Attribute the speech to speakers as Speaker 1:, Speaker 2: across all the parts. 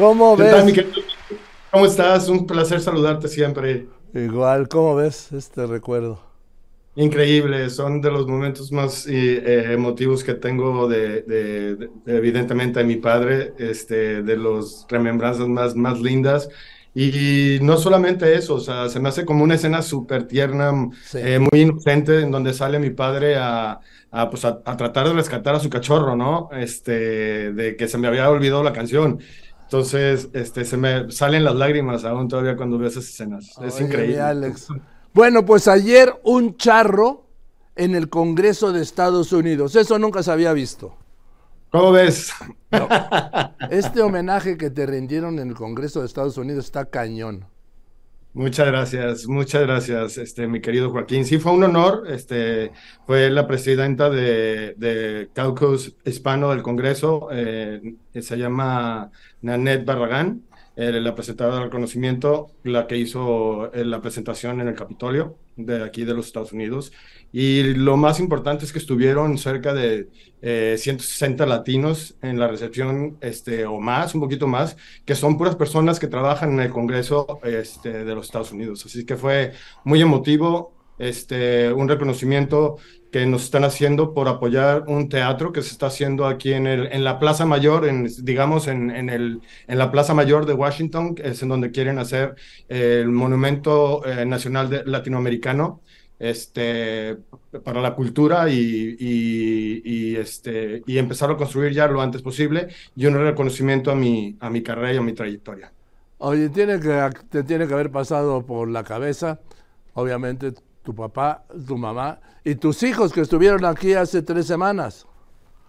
Speaker 1: ¿Cómo ves?
Speaker 2: ¿Cómo estás? Un placer saludarte siempre.
Speaker 1: Igual, ¿cómo ves este recuerdo?
Speaker 2: Increíble, son de los momentos más eh, emotivos que tengo de, evidentemente de mi padre, este, de los remembranzas más, más lindas. Y no solamente eso, o sea, se me hace como una escena súper tierna, eh, muy inocente, en donde sale mi padre a, a, pues a, tratar de rescatar a su cachorro, ¿no? Este, de que se me había olvidado la canción. Entonces, este, se me salen las lágrimas aún todavía cuando veo esas escenas. es increíble.
Speaker 1: Alex. Bueno, pues ayer un charro en el Congreso de Estados Unidos. Eso nunca se había visto.
Speaker 2: ¿Cómo ves?
Speaker 1: Este homenaje que te rindieron en el Congreso de Estados Unidos está cañón.
Speaker 2: Muchas gracias, muchas gracias, este, mi querido Joaquín. Sí, fue un honor. Este, fue la presidenta de, de Caucus Hispano del Congreso, eh, se llama Nanette Barragán, eh, la presentadora del reconocimiento, la que hizo eh, la presentación en el Capitolio de aquí de los Estados Unidos. Y lo más importante es que estuvieron cerca de 160 eh, latinos en la recepción, este, o más, un poquito más, que son puras personas que trabajan en el Congreso este, de los Estados Unidos. Así que fue muy emotivo, este, un reconocimiento que nos están haciendo por apoyar un teatro que se está haciendo aquí en, el, en la Plaza Mayor, en, digamos en, en, el, en la Plaza Mayor de Washington, es en donde quieren hacer el Monumento eh, Nacional de, Latinoamericano este, para la cultura y, y, este, y empezar a construir ya lo antes posible y un reconocimiento a mi, a mi carrera y a mi trayectoria.
Speaker 1: Oye, tiene que, te tiene que haber pasado por la cabeza, obviamente, tu papá, tu mamá y tus hijos que estuvieron aquí hace tres semanas.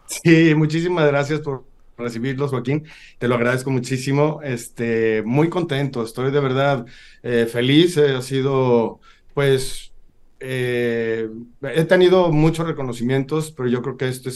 Speaker 2: Sí, muchísimas gracias por recibirlos, Joaquín. Te lo agradezco muchísimo. Este, muy contento, estoy de verdad eh, feliz. ha sido, pues, eh, he tenido muchos reconocimientos, pero yo creo que este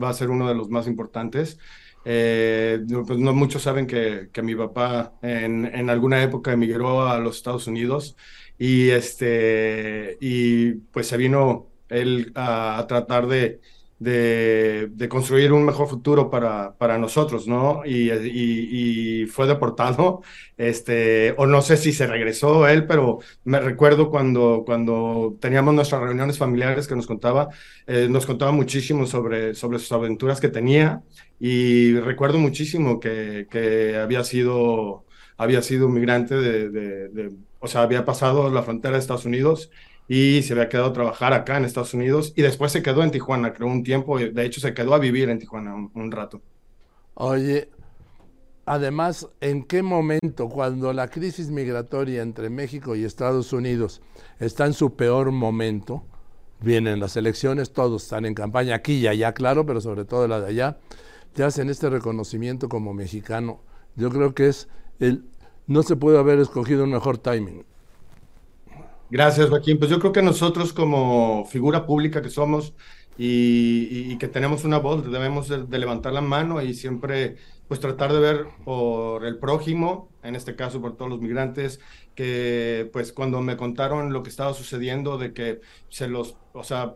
Speaker 2: va a ser uno de los más importantes. Eh, pues no muchos saben que, que mi papá en, en, alguna época emigró a los Estados Unidos y, este, y pues se vino él a, tratar de, de, construir un mejor futuro para, para nosotros, ¿no? Y, fue deportado, este, o no sé si se regresó él, pero me recuerdo cuando, cuando teníamos nuestras reuniones familiares que nos contaba, eh, nos contaba muchísimo sobre, sobre sus aventuras que tenía y recuerdo muchísimo que, que había sido había sido migrante de, o sea, había pasado la frontera de Estados Unidos y se había quedado a trabajar acá en Estados Unidos y después se quedó en Tijuana, creo, un tiempo, de hecho se quedó a vivir en Tijuana un, rato.
Speaker 1: Oye, además, ¿en qué momento, cuando la crisis migratoria entre México y Estados Unidos está en su peor momento, vienen las elecciones, todos están en campaña aquí y allá, claro, pero sobre todo la de allá, te hacen este reconocimiento como mexicano. Yo creo que es el no se puede haber escogido un mejor timing.
Speaker 2: Gracias, Joaquín. Pues yo creo que nosotros como figura pública que somos y, que tenemos una voz, debemos de, levantar la mano y siempre pues tratar de ver por el prójimo, en este caso por todos los migrantes, que pues cuando me contaron lo que estaba sucediendo, de que se los, o sea,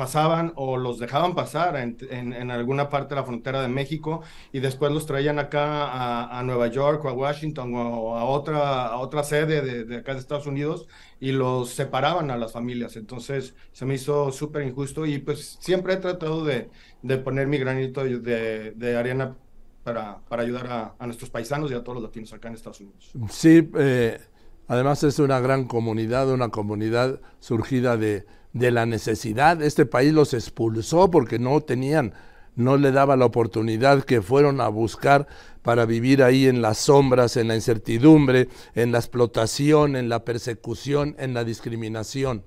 Speaker 2: pasaban o los dejaban pasar en, alguna parte de la frontera de México y después los traían acá a, Nueva York o a Washington o a otra, otra sede de, acá de Estados Unidos y los separaban a las familias. Entonces se me hizo súper injusto y pues siempre he tratado de, poner mi granito de, arena para, para ayudar a, nuestros paisanos y a todos los latinos acá en Estados Unidos.
Speaker 1: Sí, eh, además es una gran comunidad, una comunidad surgida de de la necesidad. Este país los expulsó porque no tenían, no le daba la oportunidad que fueron a buscar para vivir ahí en las sombras, en la incertidumbre, en la explotación, en la persecución, en la discriminación.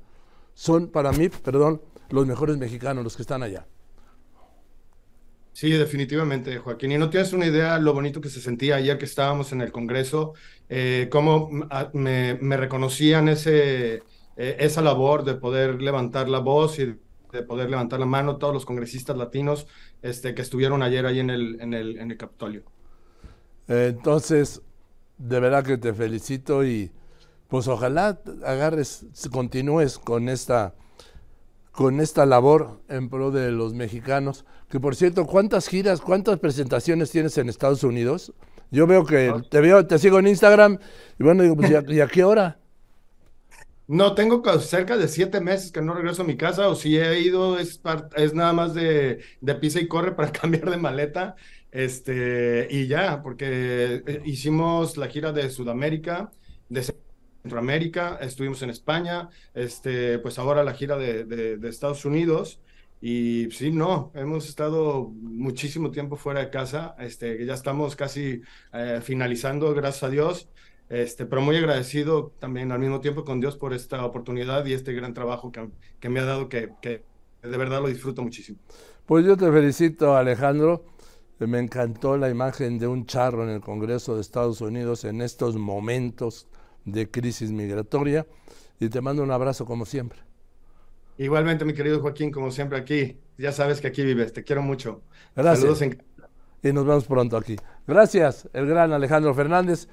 Speaker 1: Son para mí, perdón, los mejores mexicanos los que están allá.
Speaker 2: Sí, definitivamente, Joaquín. Y no tienes una idea lo bonito que se sentía ayer que estábamos en el Congreso, eh, cómo me, me reconocían ese, eh, esa labor de poder levantar la voz y de poder levantar la mano todos los congresistas latinos este, que estuvieron ayer ahí en el, en el, en el Capitolio.
Speaker 1: entonces, de verdad que te felicito y pues ojalá agarres, continúes con esta, con esta labor en pro de los mexicanos. Que por cierto, ¿cuántas giras, cuántas presentaciones tienes en Estados Unidos? Yo veo que te veo, te sigo en Instagram y bueno, digo, pues ¿y a, qué hora?
Speaker 2: No, tengo cerca de siete meses que no regreso a mi casa, o si he ido, es, nada más de, pisa y corre para cambiar de maleta. Este, y ya, porque eh, hicimos la gira de Sudamérica, de Centroamérica, estuvimos en España, este, pues ahora la gira de, de, Estados Unidos. Y sí, no, hemos estado muchísimo tiempo fuera de casa, este, ya estamos casi eh, finalizando, gracias a Dios, este, pero muy agradecido también al mismo tiempo con Dios por esta oportunidad y este gran trabajo que, que me ha dado, que, que de verdad lo disfruto muchísimo.
Speaker 1: Pues yo te felicito, Alejandro. Me encantó la imagen de un charro en el Congreso de Estados Unidos en estos momentos de crisis migratoria y te mando un abrazo como siempre.
Speaker 2: Igualmente, mi querido Joaquín, como siempre aquí. Ya sabes que aquí vives, te quiero mucho.
Speaker 1: Gracias. Saludos en... Y nos vemos pronto aquí. Gracias, el gran Alejandro Fernández.